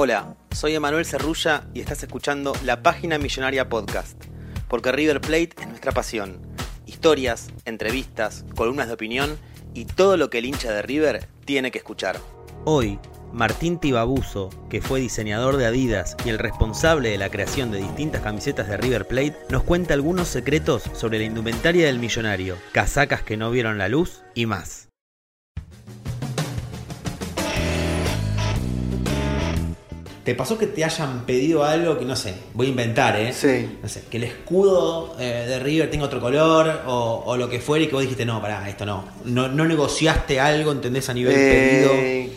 Hola, soy Emanuel Cerrulla y estás escuchando la Página Millonaria Podcast, porque River Plate es nuestra pasión. Historias, entrevistas, columnas de opinión y todo lo que el hincha de River tiene que escuchar. Hoy, Martín Tibabuso, que fue diseñador de Adidas y el responsable de la creación de distintas camisetas de River Plate, nos cuenta algunos secretos sobre la indumentaria del millonario, casacas que no vieron la luz y más. ¿Te pasó que te hayan pedido algo que no sé, voy a inventar, ¿eh? Sí. No sé, que el escudo eh, de River tenga otro color o, o lo que fuera y que vos dijiste, no, pará, esto no. No, no negociaste algo, ¿entendés? A nivel pedido. Eh,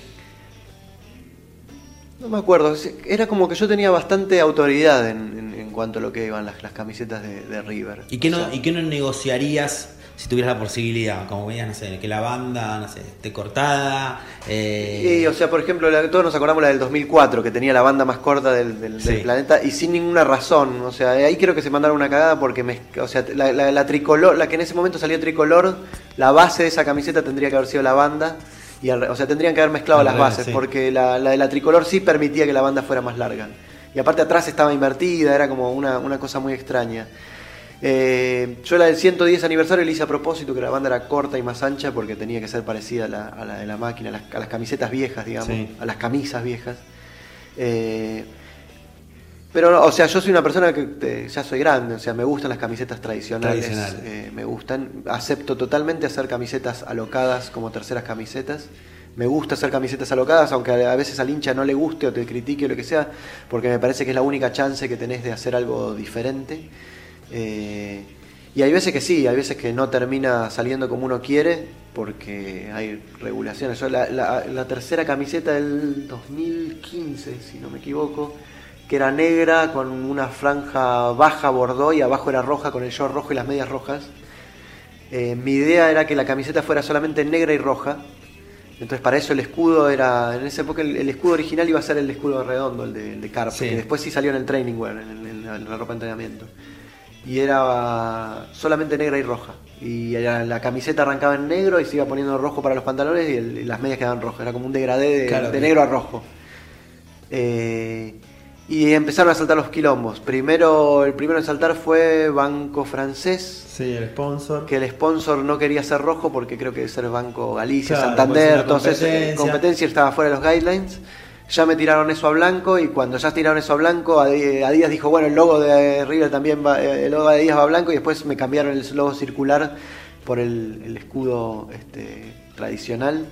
no me acuerdo. Era como que yo tenía bastante autoridad en, en- en cuanto a lo que iban las, las camisetas de, de River. ¿Y qué, O no, sea, ¿Y qué no negociarías si tuvieras la posibilidad? Como veías, no sé, que la banda, no sé, esté cortada. eh, y, o sea, por ejemplo, la- todos nos acordamos la del 2004, que tenía la banda más corta del, del- del Sí. planeta y sin ninguna razón. O sea, ahí creo que se mandaron una cagada porque me, o sea, la, la- la tricolor, la que en ese momento salió tricolor, la base de esa camiseta tendría que haber sido la banda. Y al o sea, tendrían que haber mezclado las bases, sí. porque la, la de la tricolor sí permitía que la banda fuera más larga. Y aparte atrás estaba invertida, era como una, una cosa muy extraña. Eh, yo la del 110 aniversario le hice a propósito que la banda era corta y más ancha porque tenía que ser parecida a la, a la de la máquina, a las, a las camisetas viejas, digamos, Sí. a las camisas viejas. Eh, pero, o sea, yo soy una persona que eh, ya soy grande, o sea, me gustan las camisetas tradicionales. Tradicionales. eh, me gustan. Acepto totalmente hacer camisetas alocadas como terceras camisetas. Me gusta hacer camisetas alocadas, aunque a veces al hincha no le guste o te critique o lo que sea, porque me parece que es la única chance que tenés de hacer algo diferente. Eh, y hay veces que sí, hay veces que no termina saliendo como uno quiere, porque hay regulaciones. Yo la, la- la tercera camiseta del 2015, si no me equivoco, que era negra con una franja baja bordó y abajo era roja con el short rojo y las medias rojas. Eh, mi idea era que la camiseta fuera solamente negra y roja. Entonces para eso el escudo era, en esa época el, el escudo original iba a ser el escudo redondo, el de, el de Carpa, Sí. que después sí salió en el training wear, en la ropa de entrenamiento. Y era solamente negra y roja. Y la camiseta arrancaba en negro y se iba poniendo rojo para los pantalones y, el- y las medias quedaban rojas. Era como un degradé de, Claro, de negro a rojo. Eh, y empezaron a saltar los quilombos. Primero, el primero en saltar fue Banco Francés, Sí, el sponsor. que el sponsor no quería ser rojo porque creo que ser Banco Galicia, Claro, Santander, entonces eh, competencia. competencia estaba fuera de los guidelines. Ya me tiraron eso a blanco y cuando ya tiraron eso a blanco, Adi- Adidas dijo, bueno, el logo de River también va, eh, el logo de Adidas va a blanco y después me cambiaron el logo circular por el, el escudo este, tradicional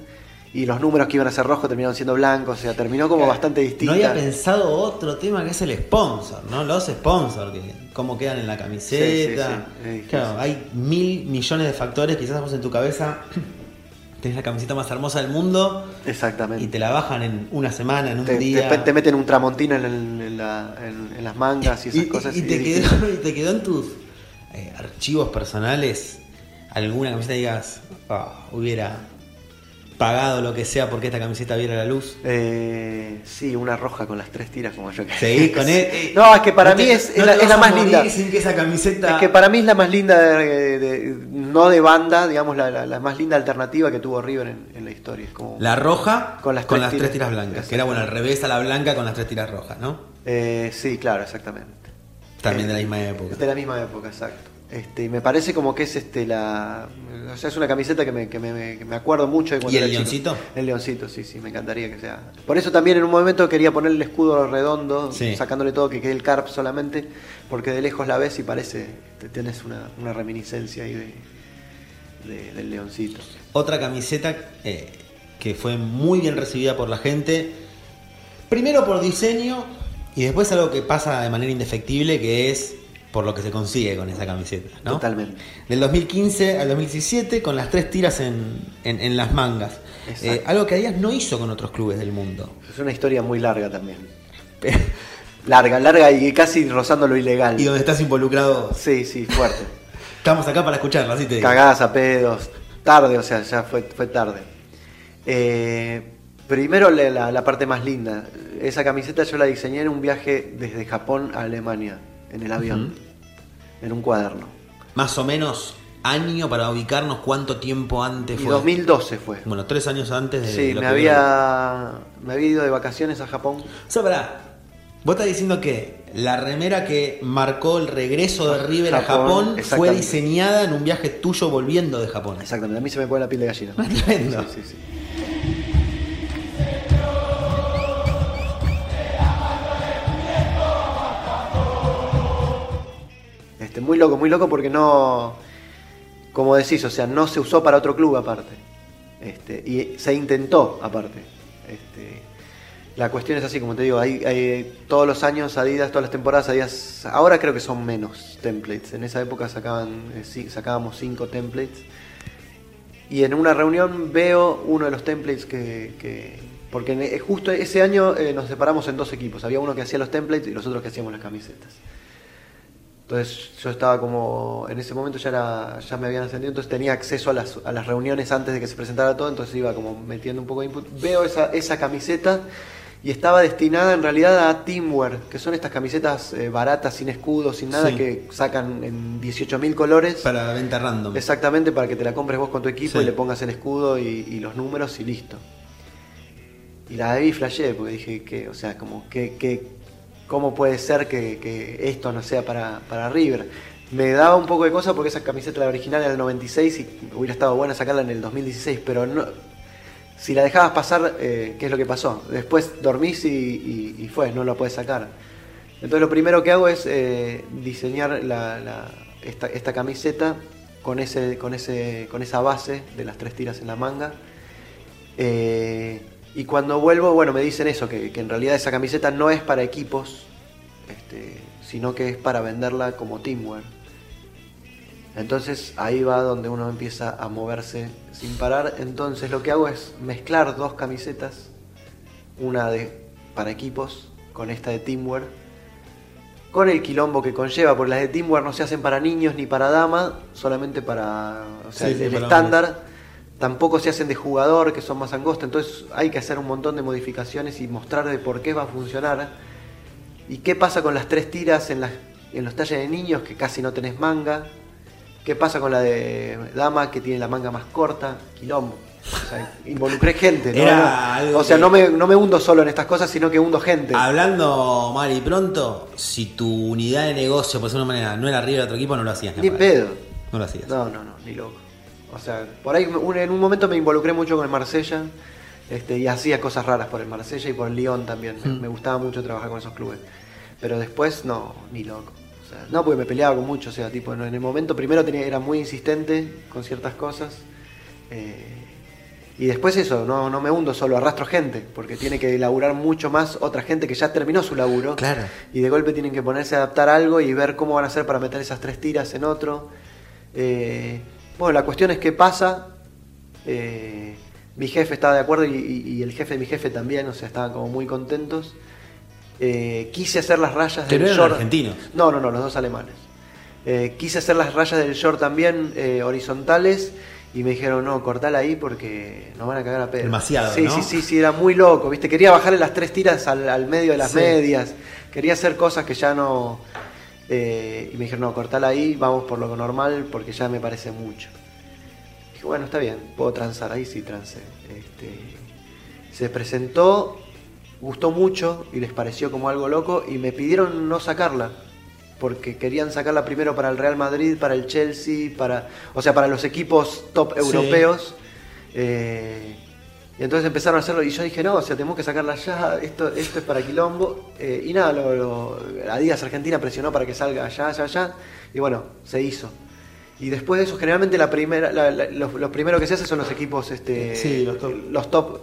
y los números que iban a ser rojos terminaron siendo blancos, o sea, terminó como bastante distinta. No había pensado otro tema que es el sponsor, ¿no? Los sponsors, que cómo quedan en la camiseta. Sí, sí, sí, es difícil. claro, hay mil millones de factores, quizás vos en tu cabeza tenés la camiseta más hermosa del mundo Exactamente. y te la bajan en una semana, en un te, día. te- te meten un tramontina en, el- en la- en- en las mangas y esas cosas. y y te quedó, y te quedó en tus eh, archivos personales alguna camiseta que digas, "Ah, hubiera pagado lo que sea porque esta camiseta viera la luz. Eh, sí, una roja con las tres tiras como yo que Seguís con él. No, es que para No te- mí es, no es la, es más linda. Sin que esa camiseta. Es que para mí es la más linda, de, de- no de banda, digamos, la, la- la más linda alternativa que tuvo River en, en la historia. Es como, La roja Con las tres tres tiras. tiras blancas. Que era bueno, al revés a la blanca con las tres tiras rojas, ¿no? Eh, sí, claro, exactamente. También de la Eh, misma época. De la misma época, exacto. Este, y me parece como que es este la. O sea, es una camiseta que me, que me, que me acuerdo mucho de cuando ¿Y el era chico. leoncito? El leoncito, sí, sí, me encantaría que sea. Por eso también en un momento quería poner el escudo redondo, Sí. sacándole todo, que quede el carp solamente, porque de lejos la ves y parece. Una, una reminiscencia ahí de, de- del leoncito. Otra camiseta eh, que fue muy bien recibida por la gente. Primero por diseño y después algo que pasa de manera indefectible que es por lo que se consigue con esa camiseta. ¿no? Totalmente. Del 2015 al 2017 con las tres tiras en, en- en las mangas. Eh, algo que Adidas no hizo con otros clubes del mundo. Es una historia muy larga también. Larga, larga y casi rozando lo ilegal. y donde estás involucrado. Sí, sí, fuerte. Estamos acá para escucharlo, así te digo. Cagadas a pedos. Tarde, o sea, ya fue, fue tarde. Eh, primero la- la parte más linda. Esa camiseta yo la diseñé en un viaje desde Japón a Alemania, en el avión, en un cuaderno. Más o menos año para ubicarnos cuánto tiempo antes Y fue. 2012 fue. Bueno, tres años antes de Sí, me que había, me había ido de vacaciones a Japón. O sea, pará, Vos estás diciendo que la remera que marcó el regreso de River a Japón, fue diseñada en un viaje tuyo volviendo de Japón. Exactamente, a mí se me pone la piel de gallina. Tremendo. Sí, sí, sí. Este, muy loco, muy loco porque no, como decís, o sea, no se usó para otro club aparte. Este, y se intentó aparte. Este, la cuestión es así, como te digo, hay, todos los años Adidas, todas las temporadas Adidas, ahora creo que son menos templates. En esa época sacaban, eh, sacábamos cinco templates. Y en una reunión veo uno de los templates que. que- porque eh, justo ese año eh, nos separamos en dos equipos. Había uno que hacía los templates y los otros que hacíamos las camisetas. Entonces yo estaba como. En ese momento ya, era, ya me habían ascendido, entonces tenía acceso a las, a las reuniones antes de que se presentara todo, entonces iba como metiendo un poco de input. Veo esa, esa camiseta y estaba destinada en realidad a Teamwear, que son estas camisetas eh, baratas, sin escudo, sin nada, Sí. que sacan en 18.000 colores. Para venta random. Exactamente, para que te la compres vos con tu equipo Sí. y le pongas el escudo y, y los números y listo. Y la vi flashé, porque dije que, o sea, como que, que cómo puede ser que, esto no sea para, para River. Me daba un poco de cosa porque esa camiseta la original era del 96 y hubiera estado buena sacarla en el 2016, pero no, si la dejabas pasar, eh, ¿qué es lo que pasó? Después dormís y, fue, no la puedes sacar. Entonces lo primero que hago es eh, diseñar esta camiseta con, ese, con, ese, con esa base de las tres tiras en la manga. Eh, y cuando vuelvo, bueno, me dicen eso, que, que en realidad esa camiseta no es para equipos, este, sino que es para venderla como teamwear. Entonces ahí va donde uno empieza a moverse sin parar. Entonces lo que hago es mezclar dos camisetas, una de para equipos con esta de teamwear, con el quilombo que conlleva, porque las de teamwear no se hacen para niños ni para dama, solamente para o sea, Sí, el, sí, el para estándar. Tampoco se hacen de jugador, que son más angostas, entonces hay que hacer un montón de modificaciones y mostrar de por qué va a funcionar. ¿Y qué pasa con las tres tiras en, las, en los talles de niños que casi no tenés manga? ¿Qué pasa con la de dama que tiene la manga más corta? Quilombo. O sea, involucré gente. ¿no? Era algo o sea, que- no, me, no me hundo solo en estas cosas, sino que hundo gente. Hablando mal y pronto, si tu unidad de negocio, por decirlo de una manera, no era arriba de otro equipo, no lo hacías. Ni pedo. No lo hacías. No, no, no, ni loco. O sea, por ahí un- en un momento me involucré mucho con el Marsella este, y hacía cosas raras por el Marsella y por el Lyon también. Me, Mm. me gustaba mucho trabajar con esos clubes. Pero después, no, ni loco. O sea, no, porque me peleaba con mucho. O sea, tipo, en el momento primero tenía, era muy insistente con ciertas cosas. eh, y después eso, no, no me hundo solo, arrastro gente, porque tiene que laburar mucho más otra gente que ya terminó su laburo. Claro. Y de golpe tienen que ponerse a adaptar algo y ver cómo van a hacer para meter esas tres tiras en otro. Eh, bueno, la cuestión es qué pasa. Eh, mi jefe estaba de acuerdo y, y- y el jefe de mi jefe también, o sea, estaban como muy contentos. Eh, quise hacer las rayas del short. argentinos. No, no, no, los dos alemanes. Eh, quise hacer las rayas del short también horizontales y me dijeron, no, cortala ahí porque nos van a cagar a pedo. Demasiado, Sí, ¿no? sí, sí, sí, era muy loco, ¿viste? Quería bajarle las tres tiras al, al medio de las Sí. medias. Quería hacer cosas que ya no... eh, y me dijeron, no, cortala ahí, vamos por lo normal porque ya me parece mucho. Dije, bueno, está bien, puedo transar, ahí sí transé. Este, se presentó, gustó mucho y les pareció como algo loco y me pidieron no sacarla. porque querían sacarla primero para el Real Madrid, para el Chelsea, para, o sea, para los equipos top Sí. europeos. Eh, y entonces empezaron a hacerlo y yo dije, no, o sea, tenemos que sacarla ya, esto, esto es para Quilombo. Eh, y nada, lo, lo- Adidas Argentina presionó para que salga allá, allá, allá. Y bueno, se hizo. Y después de eso, generalmente la primera, la- la- lo, lo primero que se hace son los equipos, este, Sí, los top. los top.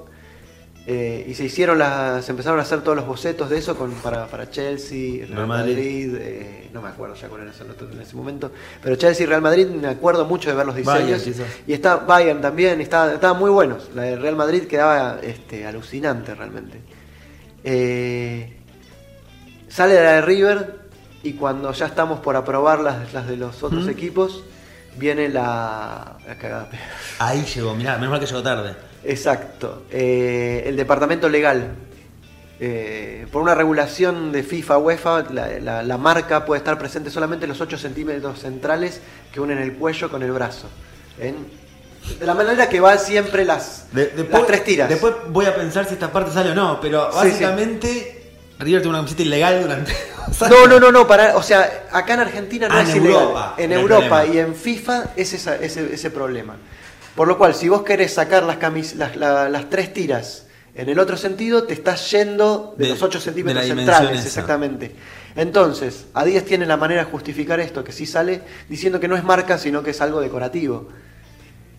Eh, y se hicieron las, se empezaron a hacer todos los bocetos de eso con, para, para Chelsea, Real Madrid. Madrid, eh, no me acuerdo ya cuál era en ese momento, pero Chelsea y Real Madrid me acuerdo mucho de ver los diseños. y está Bayern también, estaba- estaban muy buenos. La de Real Madrid quedaba este, alucinante realmente. Eh, sale la de River y cuando ya estamos por aprobar las, las de los otros ¿Mm? equipos, viene la, la cagada. Ahí llegó, mirá, menos mal que llegó tarde. Exacto. Eh, el departamento legal. Eh, por una regulación de FIFA, UEFA, la, la- la marca puede estar presente solamente en los 8 centímetros centrales que unen el cuello con el brazo. En- de la manera que van siempre las, De- después, las tres tiras. Después voy a pensar si esta parte sale o no, pero Sí, sí. básicamente River tuvo una camiseta ilegal durante. No, no, no, no, para, o sea, acá en Argentina no Ah, es en ilegal. Europa, en Europa y en FIFA es esa- ese, ese problema. Por lo cual, si vos querés sacar las, camis- las, la- las tres tiras en el otro sentido, te estás yendo de, De- los 8 de centímetros centrales, esa. exactamente. Entonces, Adidas tiene la manera de justificar esto, que sí sale diciendo que no es marca, sino que es algo decorativo.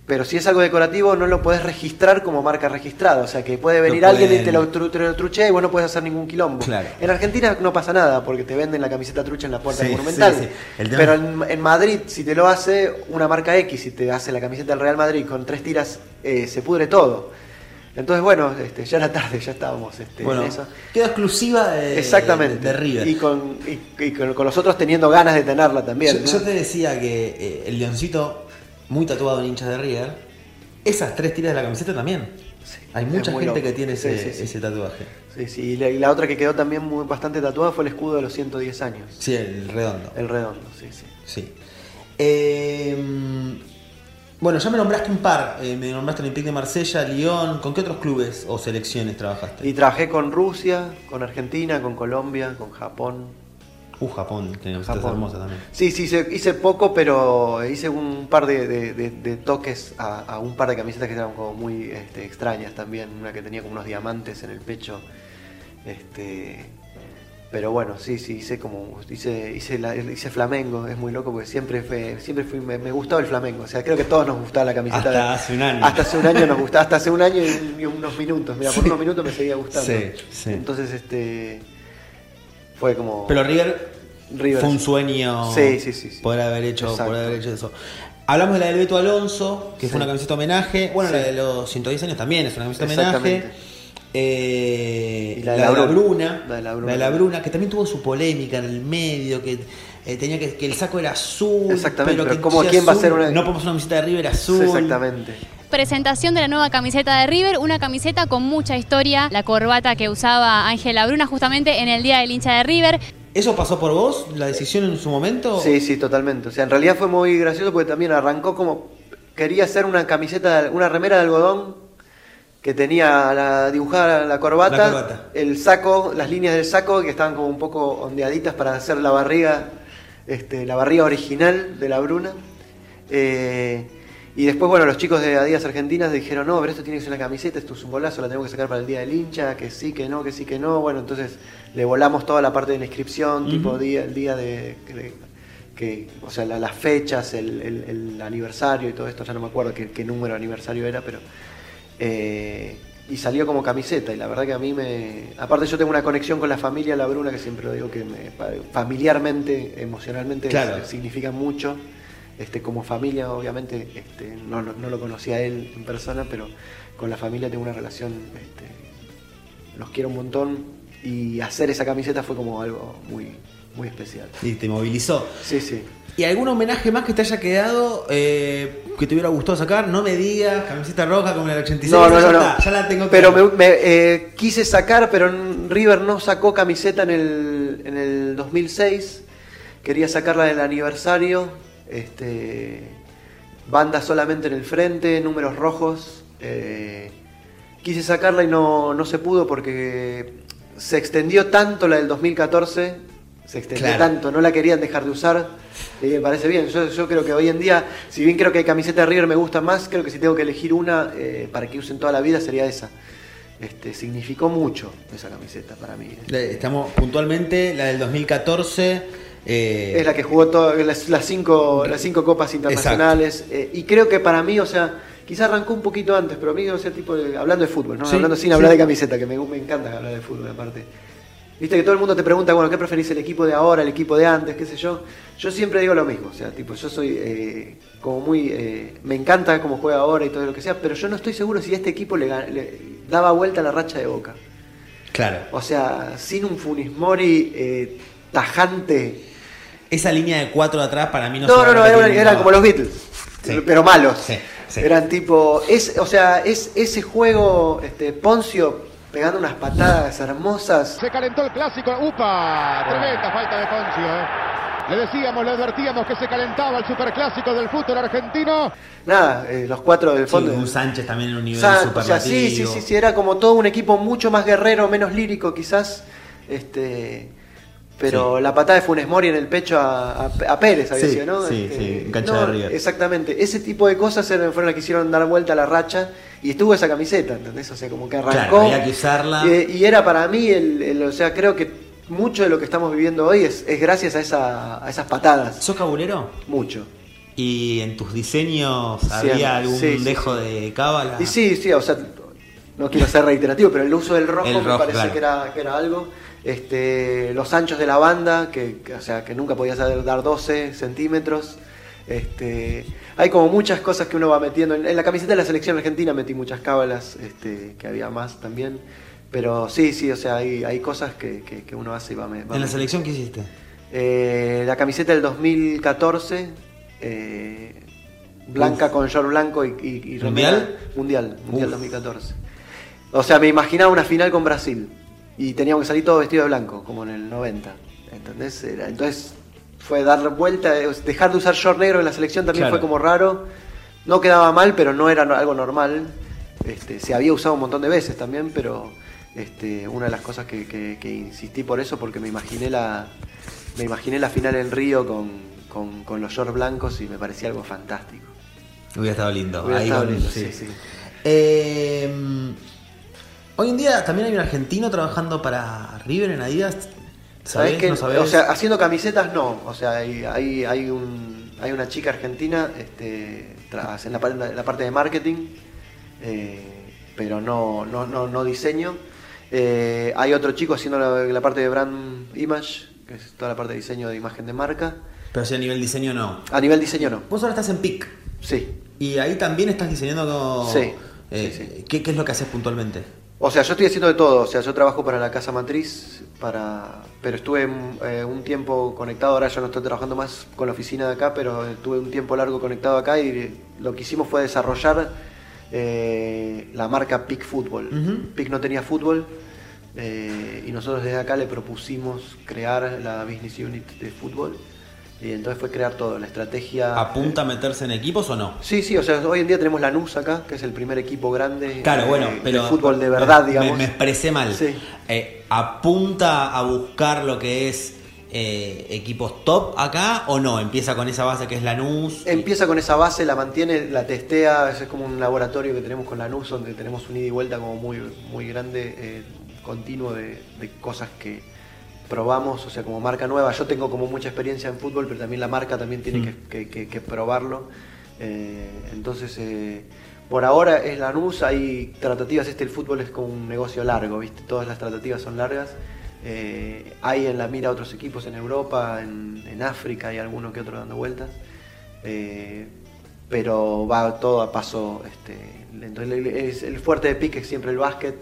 Pero si es algo decorativo, no lo podés registrar como marca registrada. O sea, que puede venir No alguien y te lo, tru- te lo truchea y vos no puedes hacer ningún quilombo. Claro. En Argentina no pasa nada porque te venden la camiseta trucha en la puerta Sí, del Monumental. sí, sí. Pero en, en Madrid, si te lo hace una marca X, si te hace la camiseta del Real Madrid con tres tiras, eh, se pudre todo. Entonces, bueno, este, ya era tarde, ya estábamos este, Bueno, en eso. queda exclusiva de, Exactamente. de River. Y, con, y- y con, con los otros teniendo ganas de tenerla también. yo, ¿no? yo te decía que eh, el leoncito, muy tatuado en hinchas de River, esas tres tiras de la camiseta también. Hay es mucha gente loco. que tiene Sí, ese, sí, sí. ese tatuaje. Sí, sí, y la, y la otra que quedó también muy, bastante tatuada fue el escudo de los 110 años. Sí, el redondo. El redondo, sí, sí. Sí. Eh, bueno, ya me nombraste un par. Eh, me nombraste el Olympique de Marsella, Lyon. ¿Con qué otros clubes o selecciones trabajaste? Y trabajé con Rusia, con Argentina, con Colombia, con Japón. Uh, Japón, camisetas Japón. hermosas también. Sí, sí, hice, hice poco, pero hice un par de, de- de- de toques a, a un par de camisetas que eran como muy este, extrañas también. Una que tenía como unos diamantes en el pecho. Este, pero bueno, sí, sí, hice como. Hice, hice, la- hice flamengo, es muy loco porque siempre fue, siempre fui, me, me gustaba el flamengo. O sea, creo que todos nos gustaba la camiseta. Hasta hace un año. Hasta hace un año nos gustaba, hasta hace un año y, y unos minutos. Mira, por unos minutos me seguía gustando. Sí, sí. Entonces, este. Fue como. Pero River, River, fue un sueño Sí, sí, sí, sí. poder haber hecho, Exacto. poder haber hecho eso. Hablamos de la del Beto Alonso, que Sí. fue una camiseta homenaje. Bueno, la de los 110 años también es una camiseta homenaje. Eh, Y la, la de de la, la Bruna, Bruna. la de la Bruna, que también tuvo su polémica en el medio, que eh, tenía que, que el saco era azul. Exactamente, pero pero que ¿cómo- si quién va a hacer una- No podemos una camiseta de River azul. Exactamente. Presentación de la nueva camiseta de River, una camiseta con mucha historia, la corbata que usaba Ángela Bruna justamente en el día del hincha de River. ¿Eso pasó por vos? ¿La decisión en su momento? Sí, sí, totalmente. O sea, en realidad fue muy gracioso porque también arrancó como. Quería hacer una camiseta, de- una remera de algodón que tenía la, dibujada la corbata, La corbata. el saco, las líneas del saco que estaban como un poco ondeaditas para hacer la barriga, este, la barriga original de la Bruna. Eh, y después, bueno, los chicos de Adidas Argentinas dijeron, no, pero esto tiene que ser una camiseta, esto es un bolazo, la tenemos que sacar para el día del hincha, que sí, que no, que sí, que no. Bueno, entonces le volamos toda la parte de la inscripción, tipo día, el día de, de- que, o sea, la- las fechas, el, el- el aniversario y todo esto, ya no me acuerdo qué, qué número de aniversario era, pero... eh, y salió como camiseta y la verdad que a mí me... Aparte yo tengo una conexión con la familia La Bruna que siempre lo digo que me- familiarmente, emocionalmente Claro. significa mucho. Este, como familia obviamente este, no, no- no lo conocía él en persona, pero con la familia tengo una relación, este, los quiero un montón y hacer esa camiseta fue como algo muy, muy especial. Y te movilizó. Sí, sí. ¿Y algún homenaje más que te haya quedado eh, que te hubiera gustado sacar? No me digas, camiseta roja como la del 86. No, no, ya no, no. está, ya la tengo Pero me, me, eh, quise sacar, pero River no sacó camiseta en el, en el 2006. Quería sacarla del aniversario. Este, banda solamente en el frente, números rojos. eh, quise sacarla y no, no se pudo porque se extendió tanto la del 2014. se extendió Claro. tanto, no la querían dejar de usar. Me parece bien. Yo, yo creo que hoy en día, si bien creo que hay camiseta de River me gusta más, creo que si tengo que elegir una eh, para que usen toda la vida sería esa. Este, significó mucho esa camiseta para mí. Le- Estamos puntualmente, la del 2014. Eh, Es la que jugó todas las, las cinco, las cinco copas internacionales. eh, y creo que para mí, o sea, quizá arrancó un poquito antes, pero a mí, o sea, tipo, de- hablando de fútbol, ¿no? Sí, hablando sin sí. hablar de camiseta, que me, me encanta hablar de fútbol aparte. Viste que todo el mundo te pregunta, bueno, ¿qué preferís el equipo de ahora, el equipo de antes, qué sé yo? Yo siempre digo lo mismo, o sea, tipo, yo soy eh, como muy... eh, me encanta cómo juega ahora y todo lo que sea, pero yo no estoy seguro si este equipo le, daba vuelta a la racha de Boca. Claro. O sea, sin un Funis Mori eh, tajante... Esa línea de cuatro de atrás para mí no No, se no, no, eran, eran como los Beatles, Sí. pero malos. Sí, sí. Eran tipo, es, o sea, es ese juego, este, Poncio pegando unas patadas hermosas. Se calentó el clásico. ¡Upa! Tremenda falta de Poncio. ¿eh? Le decíamos, le advertíamos que se calentaba el superclásico del fútbol argentino. Nada, eh, los cuatro del Sí, fondo. un Sánchez también en un nivel Sa- o sea, sí, sí, sí, sí, era como todo un equipo mucho más guerrero, menos lírico quizás. Este, pero Sí. la patada de Funes Mori en el pecho a, a- a Pérez había Sí, sido, ¿no? sí, Este, sí, cancha no, de. Exactamente, ese tipo de cosas fueron las que hicieron dar vuelta a la racha y estuvo esa camiseta, ¿entendés? O sea, como que arrancó. Claro, había que usarla. Y era para mí, el, el- o sea, creo que mucho de lo que estamos viviendo hoy es, es gracias a, esa, a esas patadas. ¿Sos cabulero? Mucho. ¿Y en tus diseños Sí, había algún sí, dejo sí. de cábala? Y sí, sí, o sea, no quiero ser reiterativo, pero el uso del rojo, El me parece claro. que, era, que era algo. Este, los anchos de la banda, que, o sea, que nunca podías dar dar 12 centímetros. Este, hay como muchas cosas que uno va metiendo. En, en la camiseta de la selección argentina metí muchas cábalas, este, que había más también. Pero sí, sí, o sea, hay, hay cosas que, que- que uno hace y va, va ¿En la selección qué hiciste? Eh, la camiseta del 2014, eh, blanca con short blanco y, y, ¿Mundial? Mundial, Mundial Uf. 2014. O sea, me imaginaba una final con Brasil y teníamos que salir todo vestido de blanco, como en el 90. ¿Entendés? Era- entonces fue dar vuelta, eh, dejar de usar short negro en la selección también Claro. fue como raro. No quedaba mal, pero no era algo normal. Este, se había usado un montón de veces también, pero este, una de las cosas que, que- que insistí por eso, porque me imaginé la, me imaginé la final en Río con, con- con los shorts blancos y me parecía algo fantástico. Hubiera estado lindo. Hubiera Ahí estado lindo, sí. sí, sí. Eh, hoy en día también hay un argentino trabajando para River en Adidas. ¿Sabés? ¿Sabés qué? ¿No sabés? O sea, haciendo camisetas no. O sea, hay, hay, hay un, hay una chica argentina este, tras- en, la, en la parte de marketing, eh, pero no, no, no, no diseño. Eh, hay otro chico haciendo la, la parte de brand image, que es toda la parte de diseño de imagen de marca. Pero si a nivel diseño no. A nivel diseño no. Vos ahora estás en PIC. Sí. Y ahí también estás diseñando. Sí, eh, sí, sí. ¿qué, qué es lo que haces puntualmente? O sea, yo estoy haciendo de todo. O sea, yo trabajo para la casa matriz, para... pero estuve eh, un tiempo conectado. Ahora ya no estoy trabajando más con la oficina de acá, pero estuve un tiempo largo conectado acá y lo que hicimos fue desarrollar eh, la marca PIC Fútbol. Ujú. PIC no tenía fútbol eh, y nosotros desde acá le propusimos crear la business unit de fútbol. Y entonces fue crear todo, la estrategia. ¿Apunta a meterse en equipos o no? Sí, sí, o sea, hoy en día tenemos la NUS acá, que es el primer equipo grande Claro, eh, bueno, de pero... fútbol de verdad, me- digamos. Me, me expresé mal. Sí. Eh, ¿Apunta a buscar lo que es eh, equipos top acá o no? ¿Empieza con esa base que es Lanús? Empieza con esa base, la mantiene, la testea, es como un laboratorio que tenemos con la NUS donde tenemos un ida y vuelta como muy, muy grande, eh, continuo de, de cosas que probamos, o sea, como marca nueva. Yo tengo como mucha experiencia en fútbol, pero también la marca también tiene Mm. que, que- que- que probarlo. Eh, entonces, eh, por ahora es la NUS, hay tratativas, este el fútbol es como un negocio largo, ¿viste? Todas las tratativas son largas. Eh, hay en la mira otros equipos en Europa, en, en África, hay alguno que otro dando vueltas. Pero va todo a paso este, lento. El, el fuerte de pique es siempre el básquet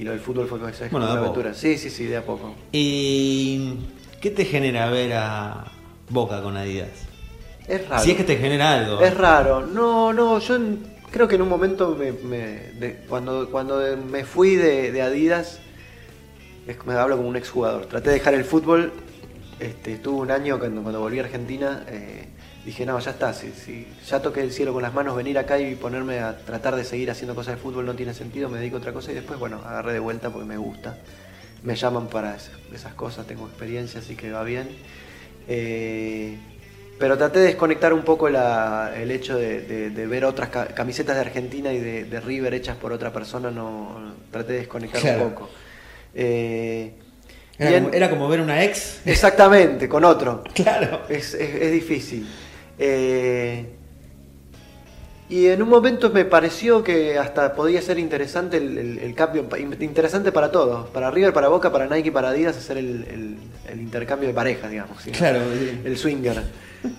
y lo del fútbol fue es Bueno, una aventura. Sí, sí, sí, de a poco. ¿Y qué te genera ver a Boca con Adidas? Es raro. Si es que te genera algo. Es raro. No, no, yo creo que en un momento me, me- de- cuando, cuando me fui de, de Adidas, es, me hablo como un exjugador. Traté de dejar el fútbol, este, estuve un año cuando, cuando volví a Argentina, eh, dije, no, ya está, si, si ya toqué el cielo con las manos, venir acá y ponerme a tratar de seguir haciendo cosas de fútbol no tiene sentido, me dedico a otra cosa y después, bueno, agarré de vuelta porque me gusta. me llaman para es- esas cosas, tengo experiencia, así que va bien. Eh, pero traté de desconectar un poco la- el hecho de, de- de ver otras ca- camisetas de Argentina y de, de River hechas por otra persona, no traté de desconectar Claro. un poco. Eh, Era, como, era como ver una ex. Exactamente, con otro. Claro. Es, es- es difícil. Eh, y en un momento me pareció que hasta podía ser interesante el, el- el cambio, interesante para todos, para River, para Boca, para Nike, para Adidas, hacer el, el- el intercambio de pareja, digamos. ¿sí? Claro. El swinger.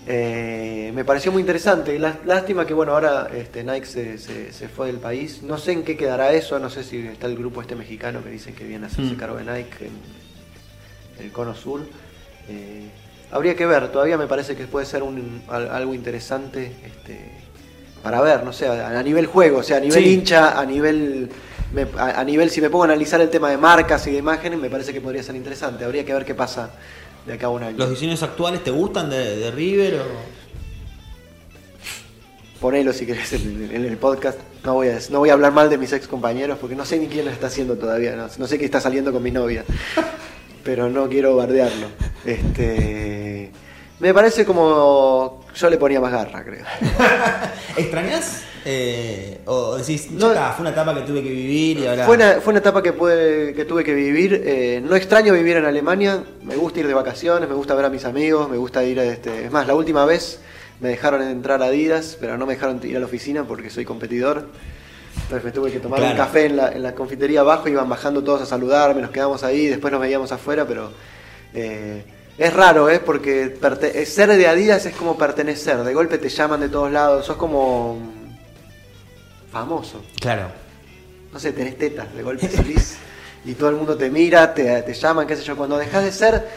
Eh, me pareció muy interesante. Lá- Lástima que bueno, ahora este, Nike se, se- se fue del país. No sé en qué quedará eso, no sé si está el grupo este mexicano que dicen que viene a hacerse Mm. cargo de Nike en el cono sur. Eh, habría que ver, todavía me parece que puede ser un, al- algo interesante este, para ver, no sé, a, a nivel juego, o sea, a nivel Sí. hincha, a nivel, me- a, a nivel, si me pongo a analizar el tema de marcas y de imágenes, me parece que podría ser interesante. Habría que ver qué pasa de acá a un año. ¿Los diseños actuales te gustan de, de River o.? Ponelo si querés en, en el podcast. No voy, a, no voy a hablar mal de mis ex compañeros porque no sé ni quién lo está haciendo todavía. No, No sé qué está saliendo con mi novia. Pero no quiero bardearlo. Este, me parece como. Yo le ponía más garra, creo. ¿Extrañas? Eh, ¿O decís, No. está, fue una etapa que tuve que vivir y ahora. Fue una, fue una etapa que, pude, que tuve que vivir. eh, no extraño vivir en Alemania. Me gusta ir de vacaciones, me gusta ver a mis amigos, me gusta ir a este. Es más, la última vez me dejaron entrar a Adidas, pero no me dejaron ir a la oficina porque soy competidor. Entonces me tuve que tomar Claro. un café en la, en la confitería abajo, iban bajando todos a saludarme, nos quedamos ahí, después nos veíamos afuera, pero eh, es raro, ¿eh? porque eh, ser de Adidas es como pertenecer, de golpe te llaman de todos lados, sos como famoso Claro. no sé, tenés tetas, de golpe salís y todo el mundo te mira, te, te llaman, qué sé yo. Cuando dejas de ser,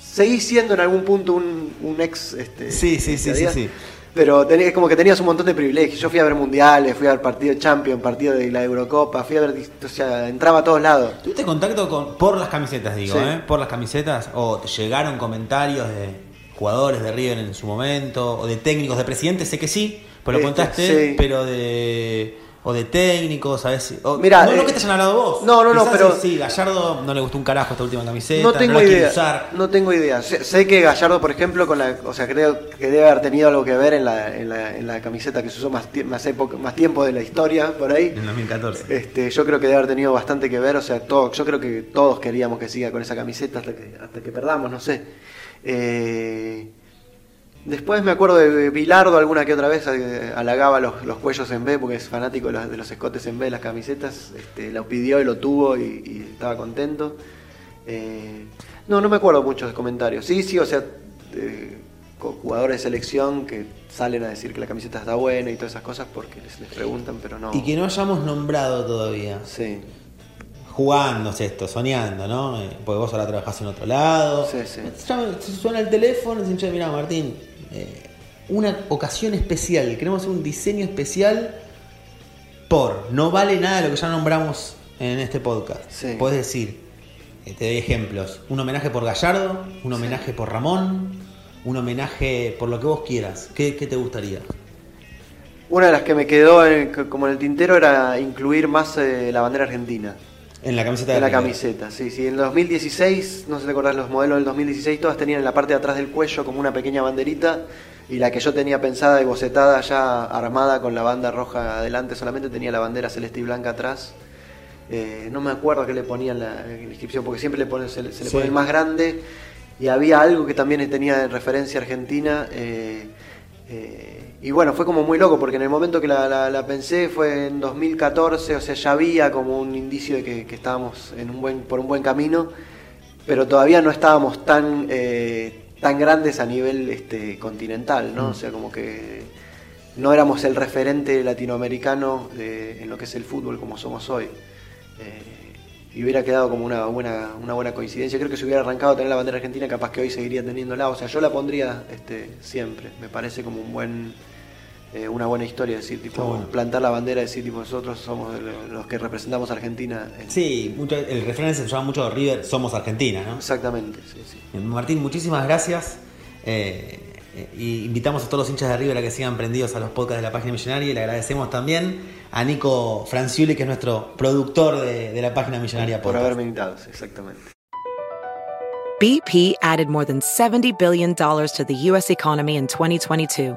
seguís siendo en algún punto un, un ex. Este, Sí, sí, sí, Adidas, sí, sí. Pero tenés, es como que tenías un montón de privilegios. Yo fui a ver mundiales, fui a ver partido Champions, partido de la Eurocopa, fui a ver. O sea, entraba a todos lados. ¿Tuviste contacto con, por las camisetas, digo, Sí. ¿eh? Por las camisetas, o te llegaron comentarios de jugadores de River en su momento, o de técnicos, de presidentes, sé que sí, pues lo Este, contaste, sí. pero de. O de técnicos, ¿sabes? si- o- Mirá, no, no eh, que te hayan hablado vos. no, no, no, pero- Sí, sí, Gallardo no le gustó un carajo esta última camiseta, No tengo la quiere idea. usar. No tengo idea. Sé, sé que Gallardo, por ejemplo, con la, o sea, creo que debe haber tenido algo que ver en la, en la, en la camiseta que se usó más, más, época, más tiempo de la historia por ahí. En 2014. Este, yo creo que debe haber tenido bastante que ver, o sea, todo, yo creo que todos queríamos que siga con esa camiseta hasta que, hasta que perdamos, no sé. Eh, después me acuerdo de Bilardo alguna que otra vez eh, halagaba los, los cuellos en B, porque es fanático de los, de los escotes en B, las camisetas, este, lo pidió y lo tuvo y, y estaba contento. Eh, no, no me acuerdo muchos de comentarios. Sí, sí, o sea, eh, jugadores de selección que salen a decir que la camiseta está buena y todas esas cosas porque les, les preguntan, pero no. Y que no hayamos nombrado todavía. Sí. Jugándose esto, soñando, ¿no? Porque vos ahora trabajás en otro lado. Sí, sí. Suena el teléfono y dicen, che, mira Martín, eh, una ocasión especial, queremos hacer un diseño especial por, no vale nada lo que ya nombramos en este podcast. Sí. Podés decir, eh, te doy ejemplos, un homenaje por Gallardo, un homenaje por Ramón, un homenaje por lo que vos quieras. ¿Qué, qué te gustaría? Una de las que me quedó en- como en el tintero era incluir más eh, la bandera argentina En la camiseta de en la camiseta. Sí, sí, en el 2016, no sé si te acordás, los modelos del 2016 todas tenían en la parte de atrás del cuello como una pequeña banderita y la que yo tenía pensada y bocetada ya armada con la banda roja adelante solamente tenía la bandera celeste y blanca atrás. Eh, no me acuerdo qué le ponían la, en la inscripción porque siempre le ponen, se, le- se le Sí. pone el más grande y había algo que también tenía en referencia Argentina. eh, eh, y bueno, fue como muy loco porque en el momento que la, la- la pensé fue en 2014, o sea, ya había como un indicio de que, que estábamos en un buen, por un buen camino, pero todavía no estábamos tan, eh, tan grandes a nivel este, continental, ¿no? O sea, como que no éramos el referente latinoamericano de- en lo que es el fútbol como somos hoy. Eh, y hubiera quedado como una buena, una buena coincidencia. Creo que si hubiera arrancado a tener la bandera argentina, capaz que hoy seguiría teniéndola. O sea, yo la pondría este, siempre. Me parece como un buen, eh, una buena historia decir, tipo, bueno. plantar la bandera, decir, tipo, nosotros somos lo- los que representamos a Argentina. en- Sí, mucho- el referencia se llama mucho River, somos Argentina, ¿no? Exactamente, sí, sí. Martín, muchísimas gracias. Eh, Eh, y invitamos a todos los hinchas de River a que sigan prendidos a los podcasts de la página millonaria y le agradecemos también a Nico Franciuli, que es nuestro productor de, de la página millonaria Por podcast. haberme invitado, exactamente. BP added more than $70 billion to the U.S. economy in 2022